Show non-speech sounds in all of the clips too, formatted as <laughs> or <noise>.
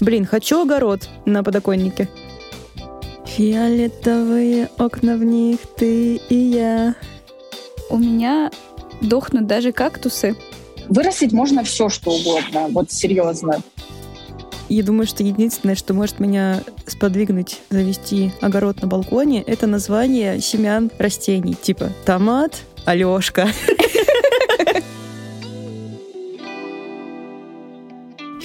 Блин, хочу огород на подоконнике. Фиолетовые окна в них ты и я. У меня дохнут даже кактусы. Вырастить можно все, что угодно. Вот серьезно. Я думаю, что единственное, что может меня сподвигнуть завести огород на балконе, это название семян растений. Типа томат, Алешка.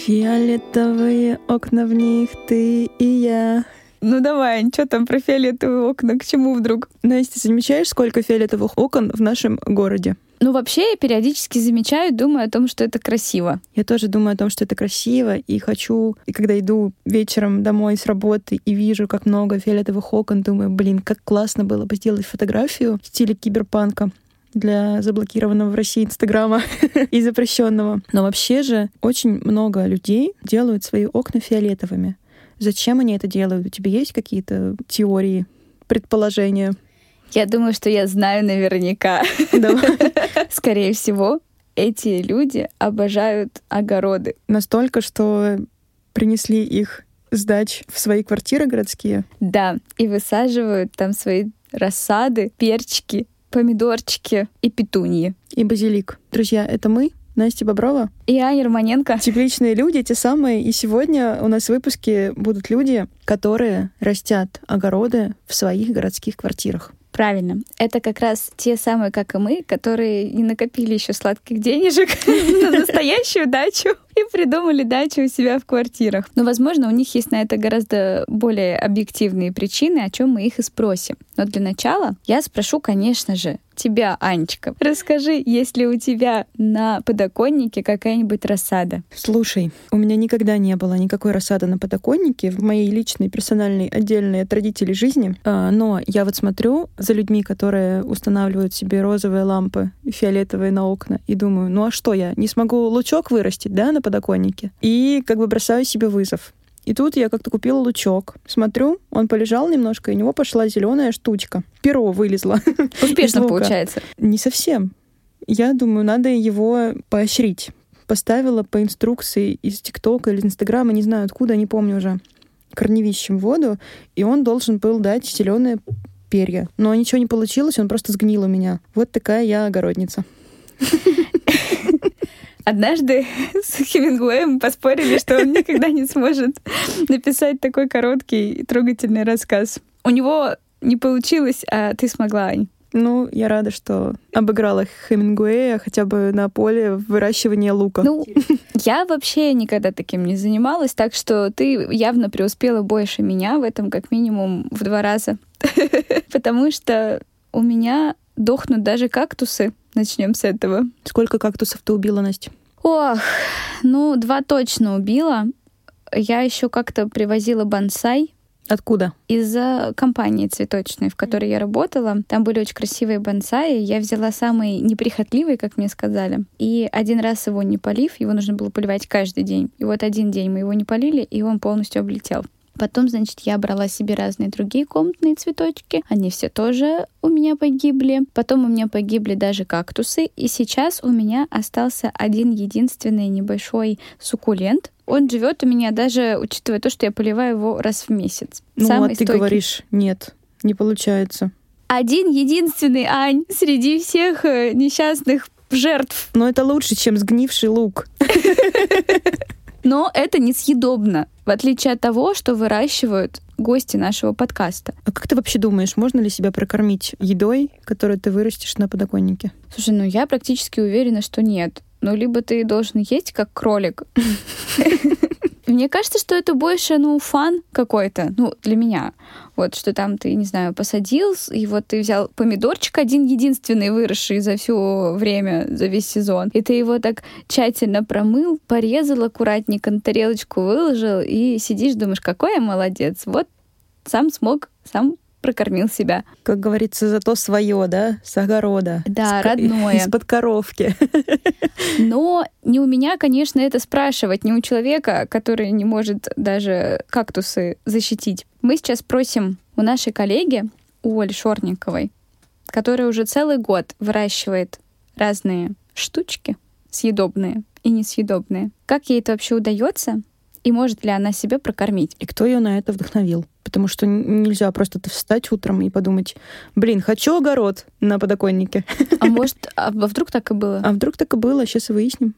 Фиолетовые окна в них ты и я. Ну давай, что там про фиолетовые окна? К чему вдруг? Настя, замечаешь, сколько фиолетовых окон в нашем городе? Ну, вообще, я периодически замечаю, думаю о том, что это красиво. Я тоже думаю о том, что это красиво, и хочу, и когда иду вечером домой с работы и вижу, как много фиолетовых окон, думаю, блин, как классно было бы сделать фотографию в стиле киберпанка для заблокированного в России Инстаграма <laughs> и запрещенного. Но вообще же очень много людей делают свои окна фиолетовыми. Зачем они это делают? У тебя есть какие-то теории, предположения? Я думаю, что я знаю наверняка. <laughs> <laughs> Скорее всего, эти люди обожают огороды. Настолько, что принесли их сдач в свои квартиры городские? Да, и высаживают там свои рассады, перчики, помидорчики и петуньи. И базилик. Друзья, это мы, Настя Боброва. И Аня Романенко. Тепличные люди, те самые. И сегодня у нас в выпуске будут люди, которые растят огороды в своих городских квартирах. Правильно. Это как раз те самые, как и мы, которые не накопили еще сладких денежек <laughs> на настоящую дачу придумали дачу у себя в квартирах. Но, возможно, у них есть на это гораздо более объективные причины, о чем мы их и спросим. Но для начала я спрошу, конечно же, тебя, Анечка. Расскажи, есть ли у тебя на подоконнике какая-нибудь рассада? Слушай, у меня никогда не было никакой рассады на подоконнике в моей личной, персональной, отдельной от родителей жизни. А, но я вот смотрю за людьми, которые устанавливают себе розовые лампы фиолетовые на окна, и думаю, ну а что я, не смогу лучок вырастить, да, на подоконнике? И как бы бросаю себе вызов. И тут я как-то купила лучок. Смотрю, он полежал немножко, и у него пошла зеленая штучка. Перо вылезло. <laughs> Успешно получается. Не совсем. Я думаю, надо его поощрить. Поставила по инструкции из ТикТока или Инстаграма, не знаю откуда, не помню уже, корневищем воду, и он должен был дать зеленые перья. Но ничего не получилось, он просто сгнил у меня. Вот такая я огородница. <laughs> Однажды <laughs> с Хемингуэем поспорили, что он никогда не сможет написать такой короткий и трогательный рассказ. У него не получилось, а ты смогла, Ань. Ну, я рада, что обыграла Хемингуэя хотя бы на поле выращивания лука. Ну, я вообще никогда таким не занималась, так что ты явно преуспела больше меня в этом как минимум в два раза. <laughs> Потому что у меня дохнут даже кактусы. Начнем с этого. Сколько кактусов ты убила, Настя? Ох, ну, два точно убила. Я еще как-то привозила бонсай. Откуда? Из-за компании цветочной, в которой я работала. Там были очень красивые бонсаи. Я взяла самый неприхотливый, как мне сказали. И один раз его не полив, его нужно было поливать каждый день. И вот один день мы его не полили, и он полностью облетел. Потом, значит, я брала себе разные другие комнатные цветочки. Они все тоже у меня погибли. Потом у меня погибли даже кактусы. И сейчас у меня остался один единственный небольшой суккулент. Он живет у меня даже, учитывая то, что я поливаю его раз в месяц. Ну, Самый а ты стойкий. говоришь, нет, не получается. Один единственный, Ань, среди всех э, несчастных жертв. Но это лучше, чем сгнивший лук. <laughs> Но это несъедобно, в отличие от того, что выращивают гости нашего подкаста. А как ты вообще думаешь, можно ли себя прокормить едой, которую ты вырастешь на подоконнике? Слушай, ну я практически уверена, что нет. Ну, либо ты должен есть как кролик, <laughs> Мне кажется, что это больше, ну, фан какой-то, ну, для меня. Вот, что там ты, не знаю, посадил, и вот ты взял помидорчик один единственный, выросший за все время, за весь сезон, и ты его так тщательно промыл, порезал аккуратненько, на тарелочку выложил, и сидишь, думаешь, какой я молодец. Вот сам смог, сам прокормил себя. Как говорится, зато свое, да, с огорода. Да, с, родное. <laughs> Из-под коровки. <laughs> Но не у меня, конечно, это спрашивать, не у человека, который не может даже кактусы защитить. Мы сейчас просим у нашей коллеги, у Оли Шорниковой, которая уже целый год выращивает разные штучки съедобные и несъедобные. Как ей это вообще удается? И может ли она себя прокормить? И кто ее на это вдохновил? Потому что нельзя просто встать утром и подумать, блин, хочу огород на подоконнике. А может, а вдруг так и было? А вдруг так и было, сейчас и выясним.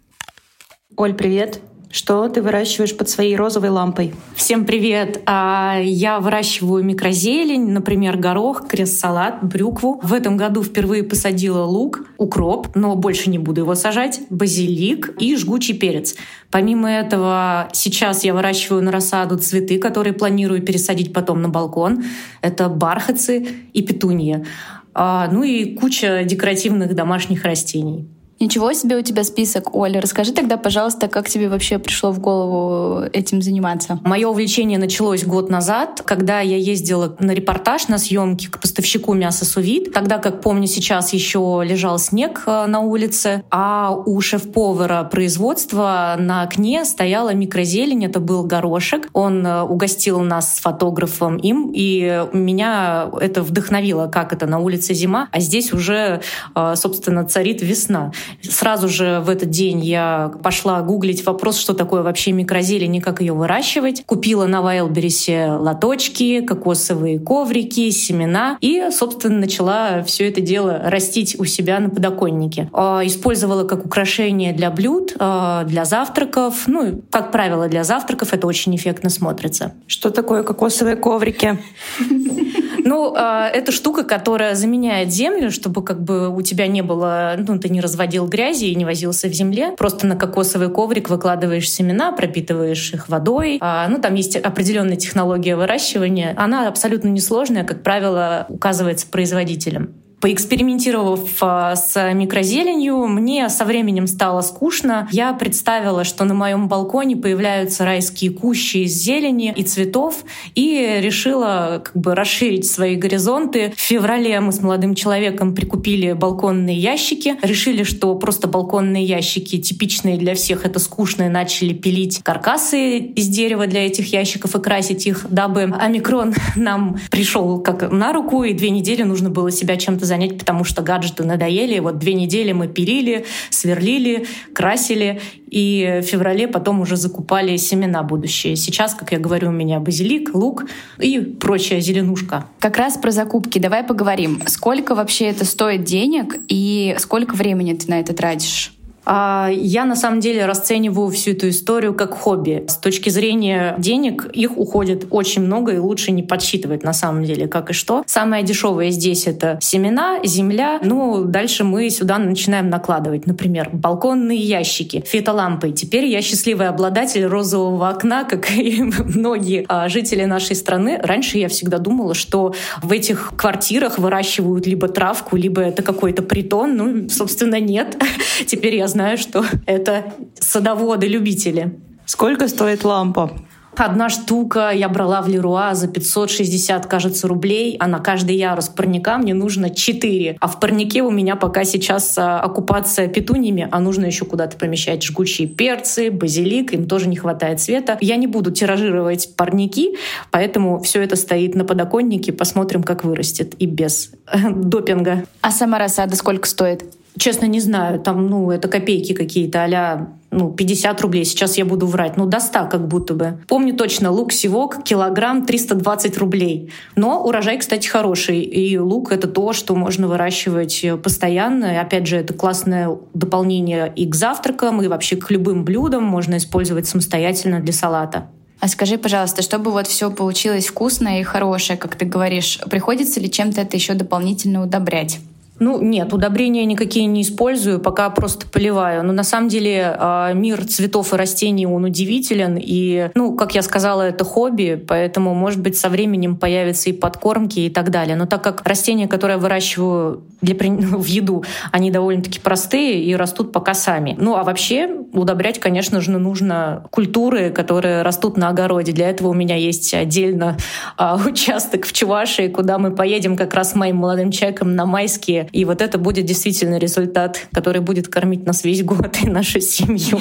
Оль, привет. Что ты выращиваешь под своей розовой лампой? Всем привет! А, я выращиваю микрозелень, например, горох, крест-салат, брюкву. В этом году впервые посадила лук, укроп, но больше не буду его сажать, базилик и жгучий перец. Помимо этого, сейчас я выращиваю на рассаду цветы, которые планирую пересадить потом на балкон. Это бархатцы и петунья. А, ну и куча декоративных домашних растений. Ничего себе у тебя список, Оля. Расскажи тогда, пожалуйста, как тебе вообще пришло в голову этим заниматься? Мое увлечение началось год назад, когда я ездила на репортаж, на съемки к поставщику мяса Сувид. Тогда, как помню, сейчас еще лежал снег э, на улице, а у шеф-повара производства на окне стояла микрозелень, это был горошек. Он э, угостил нас с фотографом им, и меня это вдохновило, как это на улице зима, а здесь уже, э, собственно, царит весна. Сразу же в этот день я пошла гуглить вопрос, что такое вообще микрозелень и как ее выращивать. Купила на Вайлберисе лоточки, кокосовые коврики, семена и, собственно, начала все это дело растить у себя на подоконнике. А, использовала как украшение для блюд, а, для завтраков. Ну, как правило, для завтраков это очень эффектно смотрится. Что такое кокосовые коврики? <laughs> Ну, э, это штука, которая заменяет землю, чтобы как бы у тебя не было, ну, ты не разводил грязи и не возился в земле. Просто на кокосовый коврик выкладываешь семена, пропитываешь их водой. А, ну, там есть определенная технология выращивания. Она абсолютно несложная, как правило, указывается производителем. Поэкспериментировав а, с микрозеленью, мне со временем стало скучно. Я представила, что на моем балконе появляются райские кущи из зелени и цветов, и решила как бы расширить свои горизонты. В феврале мы с молодым человеком прикупили балконные ящики. Решили, что просто балконные ящики типичные для всех, это скучно, и начали пилить каркасы из дерева для этих ящиков и красить их, дабы омикрон <laughs> нам пришел как на руку, и две недели нужно было себя чем-то занять, потому что гаджеты надоели. Вот две недели мы пилили, сверлили, красили, и в феврале потом уже закупали семена будущие. Сейчас, как я говорю, у меня базилик, лук и прочая зеленушка. Как раз про закупки давай поговорим. Сколько вообще это стоит денег и сколько времени ты на это тратишь? А, я на самом деле расцениваю всю эту историю как хобби. С точки зрения денег их уходит очень много и лучше не подсчитывать на самом деле как и что. Самое дешевое здесь это семена, земля. Ну, дальше мы сюда начинаем накладывать, например, балконные ящики, фитолампы. Теперь я счастливый обладатель розового окна, как и <laughs> многие а, жители нашей страны. Раньше я всегда думала, что в этих квартирах выращивают либо травку, либо это какой-то притон. Ну, собственно, нет. <laughs> Теперь я знаю, что <laughs> это садоводы-любители. Сколько стоит лампа? Одна штука я брала в Леруа за 560, кажется, рублей, а на каждый ярус парника мне нужно 4. А в парнике у меня пока сейчас а, оккупация петуньями, а нужно еще куда-то помещать жгучие перцы, базилик, им тоже не хватает света. Я не буду тиражировать парники, поэтому все это стоит на подоконнике, посмотрим, как вырастет и без допинга. А сама рассада сколько стоит? Честно, не знаю. Там, ну, это копейки какие-то, а ну, 50 рублей. Сейчас я буду врать. Ну, до 100 как будто бы. Помню точно, лук-севок, килограмм 320 рублей. Но урожай, кстати, хороший. И лук — это то, что можно выращивать постоянно. И, опять же, это классное дополнение и к завтракам, и вообще к любым блюдам. Можно использовать самостоятельно для салата. А скажи, пожалуйста, чтобы вот все получилось вкусное и хорошее, как ты говоришь, приходится ли чем-то это еще дополнительно удобрять? Ну, нет, удобрения никакие не использую, пока просто поливаю. Но на самом деле а, мир цветов и растений, он удивителен. И, ну, как я сказала, это хобби, поэтому, может быть, со временем появятся и подкормки и так далее. Но так как растения, которые я выращиваю для, <laughs> в еду, они довольно-таки простые и растут пока сами. Ну, а вообще удобрять, конечно же, нужно культуры, которые растут на огороде. Для этого у меня есть отдельно а, <laughs> участок в Чувашии, куда мы поедем как раз с моим молодым человеком на майские и вот это будет действительно результат, который будет кормить нас весь год и нашу семью.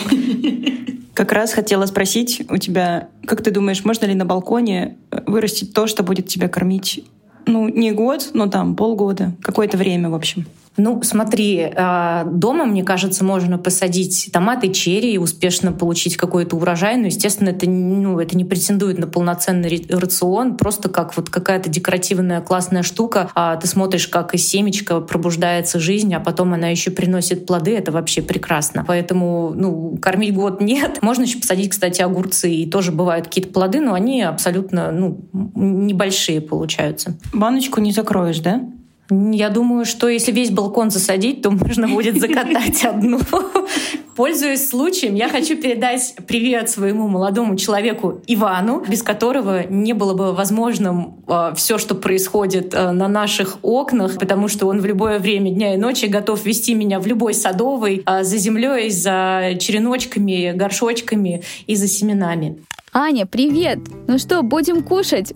Как раз хотела спросить у тебя, как ты думаешь, можно ли на балконе э, вырастить то, что будет тебя кормить, ну, не год, но там полгода, какое-то время, в общем? Ну, смотри, а, дома, мне кажется, можно посадить томаты, черри и успешно получить какой-то урожай. Но, естественно, это, ну, это не претендует на полноценный рацион, просто как вот какая-то декоративная классная штука. А ты смотришь, как из семечка пробуждается жизнь, а потом она еще приносит плоды. Это вообще прекрасно. Поэтому, ну, кормить год <laughs> нет. Можно еще посадить, кстати, огурцы, и тоже бывают какие-то плоды, но они абсолютно, ну, небольшие получаются. Баночку не закроешь, да? Я думаю, что если весь балкон засадить, то можно будет закатать <laughs> одну. Пользуясь случаем, я хочу передать привет своему молодому человеку Ивану, без которого не было бы возможным э, все, что происходит э, на наших окнах, потому что он в любое время дня и ночи готов вести меня в любой садовый э, за землей, за череночками, горшочками и за семенами. Аня, привет! Ну что, будем кушать?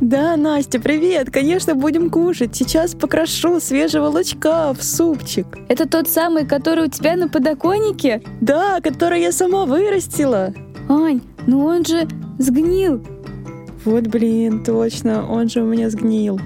Да, Настя, привет! Конечно, будем кушать. Сейчас покрошу свежего лучка в супчик. Это тот самый, который у тебя на подоконнике? Да, который я сама вырастила. Ань, ну он же сгнил. Вот блин, точно, он же у меня сгнил.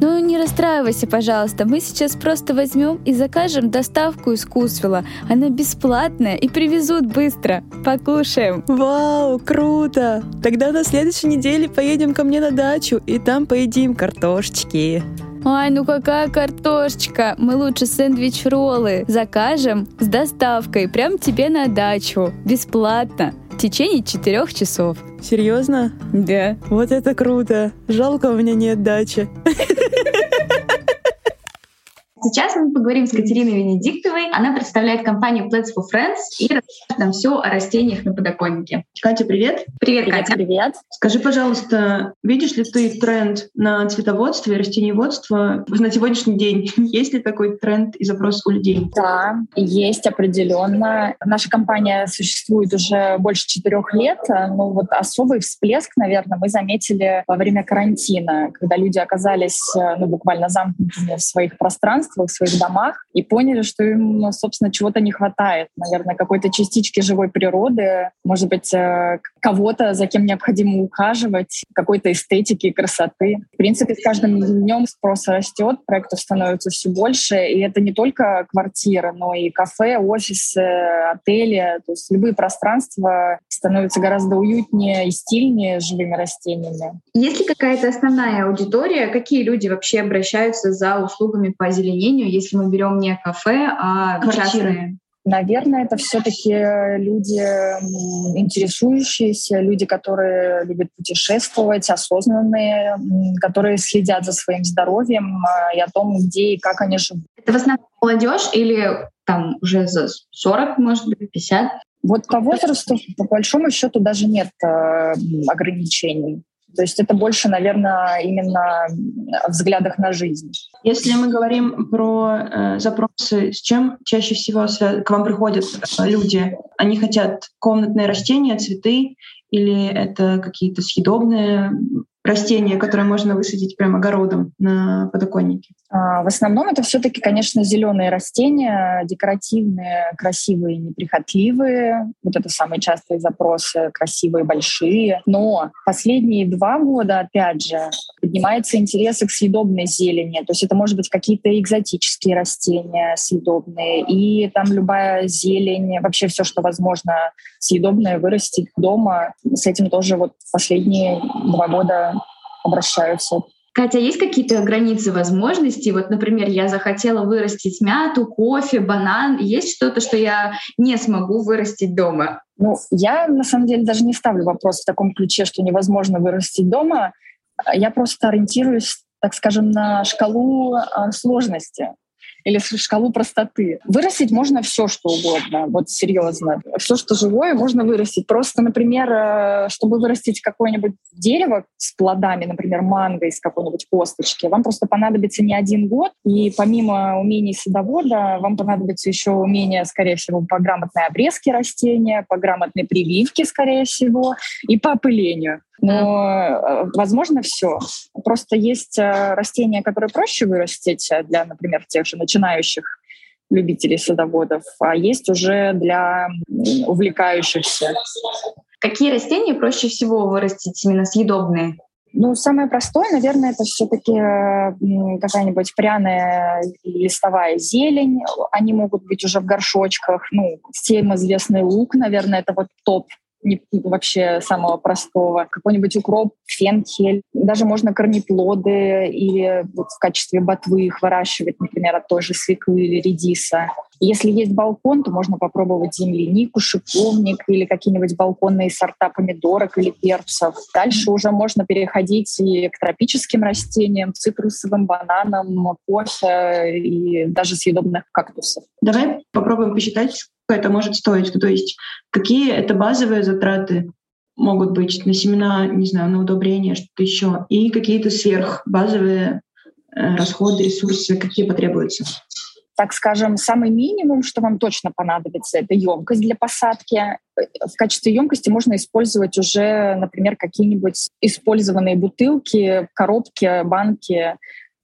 Ну не расстраивайся, пожалуйста. Мы сейчас просто возьмем и закажем доставку из Кусвела. Она бесплатная и привезут быстро. Покушаем. Вау, круто! Тогда на следующей неделе поедем ко мне на дачу и там поедим картошечки. Ай, ну какая картошечка? Мы лучше сэндвич-роллы закажем с доставкой прям тебе на дачу. Бесплатно. В течение четырех часов. Серьезно? Да. Вот это круто. Жалко, у меня нет дачи. <laughs> Сейчас мы поговорим с Катериной Венедиктовой. Она представляет компанию Plants for Friends и расскажет нам все о растениях на подоконнике. Катя, привет. Привет, привет Катя. Привет. Скажи, пожалуйста, видишь ли ты тренд на цветоводство и растениеводство на сегодняшний день? <laughs> Есть ли такой тренд и запрос у людей? Да, есть определенно. Наша компания существует уже больше четырех лет, но вот особый всплеск, наверное, мы заметили во время карантина, когда люди оказались ну, буквально замкнутыми в своих пространствах, пространствах, в своих домах и поняли, что им, ну, собственно, чего-то не хватает. Наверное, какой-то частички живой природы, может быть, э, кого-то, за кем необходимо ухаживать, какой-то эстетики красоты. В принципе, с каждым днем спрос растет, проектов становится все больше, и это не только квартиры, но и кафе, офисы, отели, то есть любые пространства становятся гораздо уютнее и стильнее живыми растениями. Есть ли какая-то основная аудитория? Какие люди вообще обращаются за услугами по озеленению? Озеленению, если мы берем не кафе, а Квартиры. частные? Наверное, это все-таки люди интересующиеся, люди, которые любят путешествовать, осознанные, которые следят за своим здоровьем а, и о том, где и как они живут. Это в основном молодежь или там уже за 40, может быть, 50? Вот по возрасту, по большому счету, даже нет э, ограничений. То есть это больше, наверное, именно о взглядах на жизнь. Если мы говорим про э, запросы, с чем чаще всего к вам приходят э, люди? Они хотят комнатные растения, цветы, или это какие-то съедобные растения, которые можно высадить прямо огородом на подоконнике? А, в основном это все-таки, конечно, зеленые растения, декоративные, красивые, неприхотливые. Вот это самые частые запросы, красивые, большие. Но последние два года, опять же, поднимается интерес к съедобной зелени. То есть это может быть какие-то экзотические растения съедобные. И там любая зелень, вообще все, что возможно съедобное вырастить дома. С этим тоже вот последние два года обращаются. Катя, есть какие-то границы возможностей? Вот, например, я захотела вырастить мяту, кофе, банан. Есть что-то, что я не смогу вырастить дома? Ну, я на самом деле даже не ставлю вопрос в таком ключе, что невозможно вырастить дома. Я просто ориентируюсь, так скажем, на шкалу а, сложности или шкалу простоты. Вырастить можно все, что угодно, вот серьезно. Все, что живое, можно вырастить. Просто, например, э, чтобы вырастить какое-нибудь дерево с плодами, например, манго из какой-нибудь косточки, вам просто понадобится не один год, и помимо умений садовода, вам понадобится еще умение, скорее всего, по грамотной обрезке растения, по грамотной прививке, скорее всего, и по опылению. Но, э, возможно, все. Просто есть э, растения, которые проще вырастить для, например, тех же начинающих любителей садоводов, а есть уже для увлекающихся. Какие растения проще всего вырастить именно съедобные? Ну, самое простое, наверное, это все-таки какая-нибудь пряная листовая зелень. Они могут быть уже в горшочках. Ну, всем известный лук, наверное, это вот топ не, вообще самого простого. Какой-нибудь укроп, фенхель. Даже можно корнеплоды или вот в качестве ботвы их выращивать, например, от той же свеклы или редиса. Если есть балкон, то можно попробовать землянику, шиповник или какие-нибудь балконные сорта помидорок или перцев. Дальше уже можно переходить и к тропическим растениям, цитрусовым, бананам, кофе и даже съедобных кактусов. Давай попробуем посчитать, это может стоить. То есть какие это базовые затраты могут быть на семена, не знаю, на удобрения, что-то еще, и какие-то сверхбазовые э, расходы, ресурсы, какие потребуются так скажем, самый минимум, что вам точно понадобится, это емкость для посадки. В качестве емкости можно использовать уже, например, какие-нибудь использованные бутылки, коробки, банки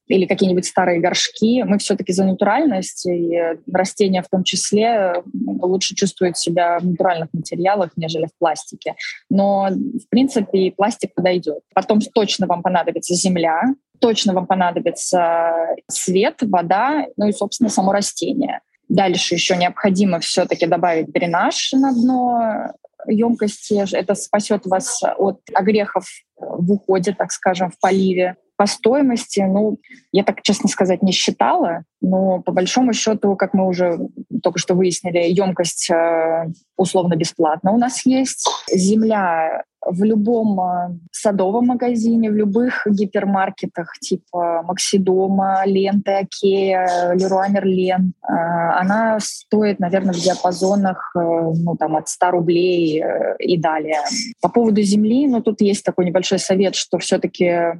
или какие-нибудь старые горшки. Мы все-таки за натуральность, и растения в том числе лучше чувствуют себя в натуральных материалах, нежели в пластике. Но, в принципе, и пластик подойдет. Потом точно вам понадобится земля, точно вам понадобится свет, вода, ну и, собственно, само растение. Дальше еще необходимо все-таки добавить дренаж на дно емкости. Это спасет вас от огрехов в уходе, так скажем, в поливе. По стоимости, ну, я так, честно сказать, не считала, но по большому счету, как мы уже только что выяснили, емкость э, условно бесплатно у нас есть. Земля в любом э, садовом магазине, в любых гипермаркетах типа Максидома, Ленты, Окея, Леруа Мерлен. Э, она стоит, наверное, в диапазонах э, ну, там, от 100 рублей и далее. По поводу земли, ну, тут есть такой небольшой совет, что все-таки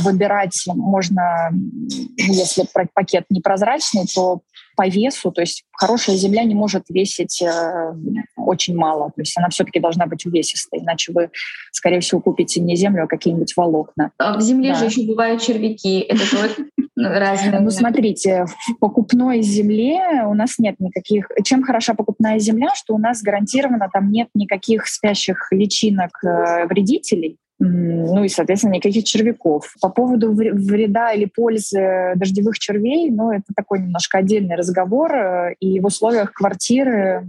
выбирать можно, если пакет непрозрачный, то по весу, то есть хорошая земля не может весить э, очень мало, то есть она все-таки должна быть увесистой, иначе вы, скорее всего, купите не землю, а какие-нибудь волокна. А в земле да. же еще бывают червяки, это тоже <laughs> разные. Ну, смотрите, в покупной земле у нас нет никаких... Чем хороша покупная земля, что у нас гарантированно там нет никаких спящих личинок э, вредителей, ну и, соответственно, никаких червяков. По поводу вреда или пользы дождевых червей, ну, это такой немножко отдельный разговор, э, и в условиях квартиры,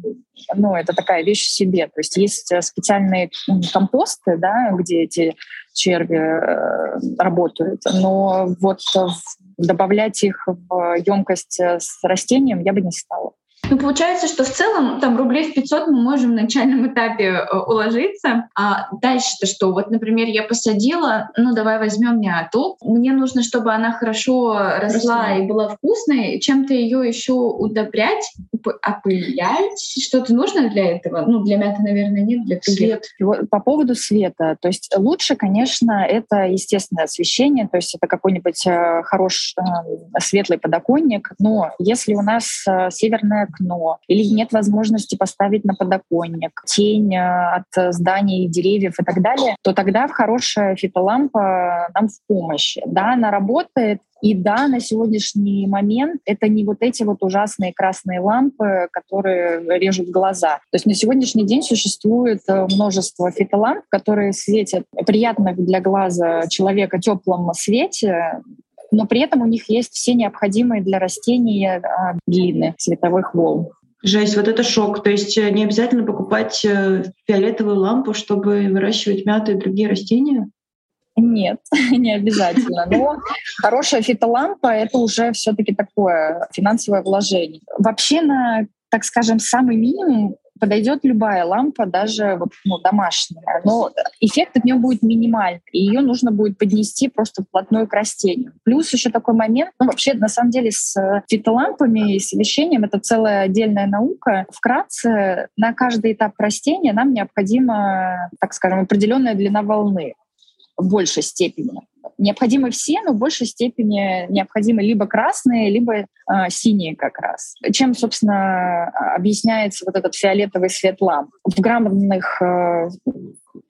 ну, это такая вещь в себе. То есть есть э, специальные компосты, да, где эти черви э, работают, но вот добавлять их в емкость с растением я бы не стала. Ну, получается, что в целом там рублей в 500 мы можем на начальном этапе э, уложиться. А дальше-то что? Вот, например, я посадила, ну, давай возьмем мяту. Мне нужно, чтобы она хорошо росла Росла. и была вкусной. Чем-то ее еще удобрять, опылять. Что-то нужно для этого? Ну, для мяты, наверное, нет, для Свет. По поводу света. То есть лучше, конечно, это естественное освещение, то есть это какой-нибудь э, хороший э, светлый подоконник. Но если у нас северная окно, или нет возможности поставить на подоконник, тень э, от зданий, деревьев и так далее, то тогда хорошая фитолампа нам в помощь. Да, она работает, и да, на сегодняшний момент это не вот эти вот ужасные красные лампы, которые режут глаза. То есть на сегодняшний день существует э, множество фитоламп, которые светят приятно для глаза человека теплом свете, но при этом у них есть все необходимые для растения а, длины световых волн. Жесть, вот это шок. То есть э, не обязательно покупать э, фиолетовую лампу, чтобы выращивать мяту и другие растения? Нет, <laughs> не обязательно. Но хорошая фитолампа — это уже все таки такое финансовое вложение. Вообще на, так скажем, самый минимум подойдет любая лампа, даже вот, ну, домашняя, но эффект от нее будет минимальный, и ее нужно будет поднести просто вплотную к растению. Плюс еще такой момент, ну вообще на самом деле с фитолампами и с освещением это целая отдельная наука. Вкратце, на каждый этап растения нам необходима, так скажем, определенная длина волны в большей степени необходимы все, но в большей степени необходимы либо красные, либо э, синие как раз. Чем, собственно, объясняется вот этот фиолетовый свет ламп. В грамотных э,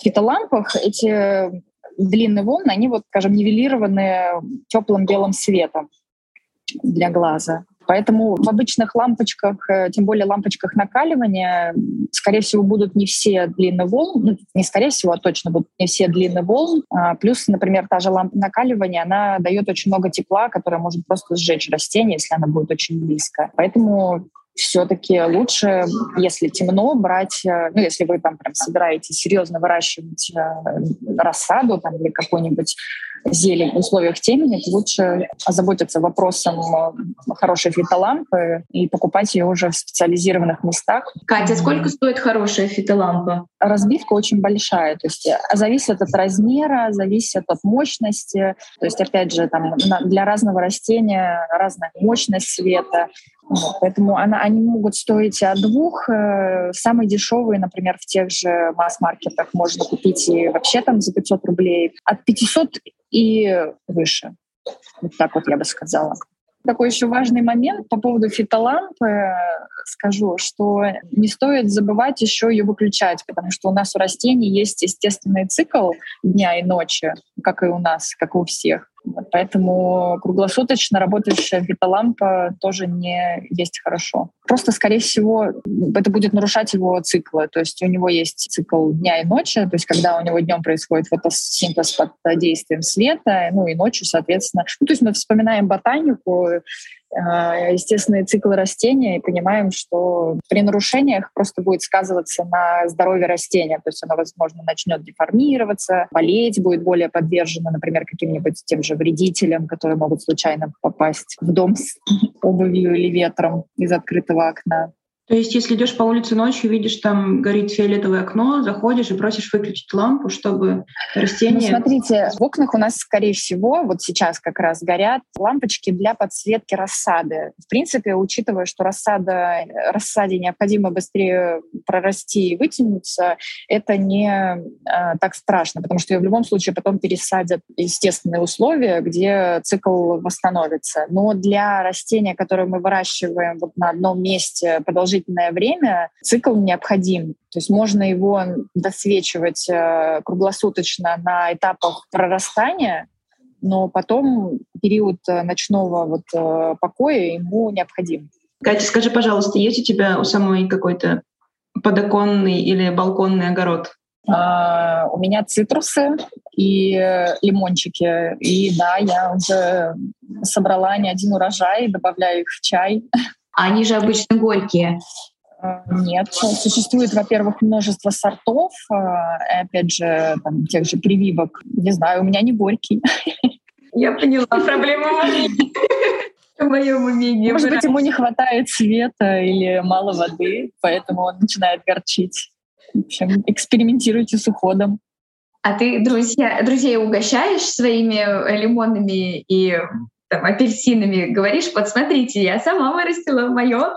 фитолампах эти длинные волны, они вот, скажем, нивелированы теплым белым светом для глаза. Поэтому в обычных лампочках, э, тем более лампочках накаливания, скорее всего, будут не все длины волн, ну, не скорее всего, а точно будут не все длины волн. А, плюс, например, та же лампа накаливания, она дает очень много тепла, которое может просто сжечь растение, если она будет очень близко. Поэтому все-таки лучше, если темно, брать, э, ну, если вы там прям собираетесь серьезно выращивать э, рассаду там, или какой-нибудь зелень в условиях темени, лучше озаботиться вопросом э, хорошей фитолампы и покупать ее уже в специализированных местах. Катя, сколько стоит хорошая фитолампа? Разбивка очень большая, то есть зависит от размера, зависит от мощности. То есть, опять же, там, для разного растения разная мощность света. Вот, поэтому она, они могут стоить от двух. Э, самые дешевые, например, в тех же масс-маркетах можно купить и вообще там за 500 рублей. От 500 и выше. Вот так вот я бы сказала. Такой еще важный момент по поводу фитолампы скажу, что не стоит забывать еще ее выключать, потому что у нас у растений есть естественный цикл дня и ночи, как и у нас, как и у всех. Вот поэтому круглосуточно работающая фитолампа тоже не есть хорошо. Просто, скорее всего, это будет нарушать его циклы. То есть у него есть цикл дня и ночи, то есть когда у него днем происходит фотосинтез под действием света, ну и ночью, соответственно. Ну, то есть мы вспоминаем ботанику, естественные циклы растения и понимаем, что при нарушениях просто будет сказываться на здоровье растения. То есть оно, возможно, начнет деформироваться, болеть, будет более подвержено, например, каким-нибудь тем же вредителям, которые могут случайно попасть в дом с <laughs> обувью или ветром из открытого окна. То есть, если идешь по улице ночью, видишь, там горит фиолетовое окно, заходишь и просишь выключить лампу, чтобы растение... Ну, смотрите, в окнах у нас, скорее всего, вот сейчас как раз горят лампочки для подсветки рассады. В принципе, учитывая, что рассада, рассаде необходимо быстрее прорасти и вытянуться, это не э, так страшно, потому что ее в любом случае потом пересадят естественные условия, где цикл восстановится. Но для растения, которое мы выращиваем вот на одном месте продолжительно продолжительное время цикл необходим. То есть можно его досвечивать э, круглосуточно на этапах прорастания, но потом период э, ночного вот э, покоя ему необходим. Катя, скажи, пожалуйста, есть у тебя у самой какой-то подоконный или балконный огород? Uh, у меня цитрусы и лимончики. И да, я уже собрала не один урожай, добавляю их в чай. А они же обычно горькие. Э, нет, существует, во-первых, множество сортов, э, опять же, там, тех же прививок. Не знаю, у меня не горький. Я поняла <laughs> проблему в <laughs> моем умении. Может быть, ему не хватает света или мало воды, поэтому он начинает горчить. В общем, экспериментируйте с уходом. А ты друзья, друзей угощаешь своими лимонами и там, апельсинами, говоришь, подсмотрите, я сама вырастила мое.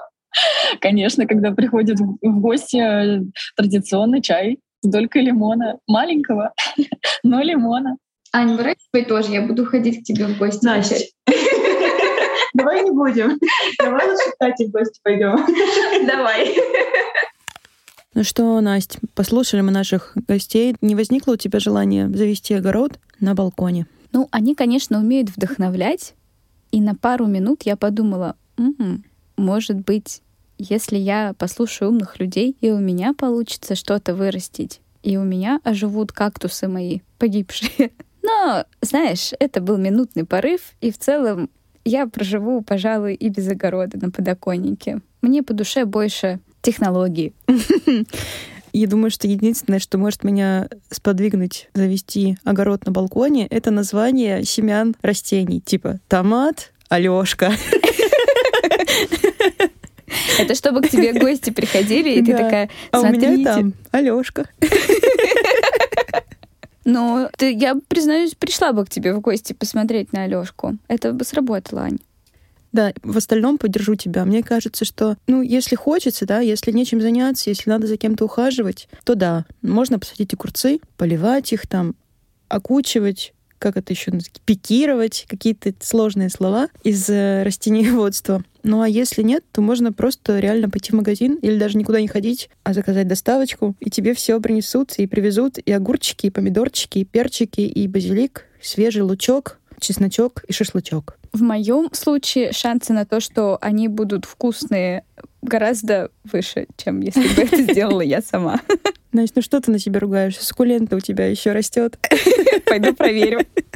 Конечно, когда приходят в гости э, традиционный чай с долькой лимона, маленького, <laughs> но лимона. Ань, выращивай тоже, я буду ходить к тебе в гости. Настя, <laughs> давай не будем. Давай лучше Кате в гости пойдем. <laughs> Давай. Ну что, Настя, послушали мы наших гостей. Не возникло у тебя желания завести огород на балконе? Ну, они, конечно, умеют вдохновлять, и на пару минут я подумала, м-м, может быть, если я послушаю умных людей, и у меня получится что-то вырастить, и у меня оживут кактусы мои, погибшие. <laughs> Но, знаешь, это был минутный порыв, и в целом я проживу, пожалуй, и без огорода на подоконнике. Мне по душе больше технологии. <laughs> Я думаю, что единственное, что может меня сподвигнуть завести огород на балконе, это название семян растений, типа томат, Алёшка. Это чтобы к тебе гости приходили, и ты такая, А у меня там Алёшка. Ну, ты, я признаюсь, пришла бы к тебе в гости посмотреть на Алёшку. Это бы сработало, Ань. Да, в остальном поддержу тебя. Мне кажется, что, ну, если хочется, да, если нечем заняться, если надо за кем-то ухаживать, то да, можно посадить огурцы, поливать их там, окучивать, как это еще пикировать, какие-то сложные слова из э, растениеводства. Ну а если нет, то можно просто реально пойти в магазин или даже никуда не ходить, а заказать доставочку, и тебе все принесут и привезут, и огурчики, и помидорчики, и перчики, и базилик, свежий лучок, чесночок и шашлычок. В моем случае шансы на то, что они будут вкусные, гораздо выше, чем если бы это сделала я сама. Настя, ну что ты на себя ругаешь? Сукулента у тебя еще растет. Пойду проверю.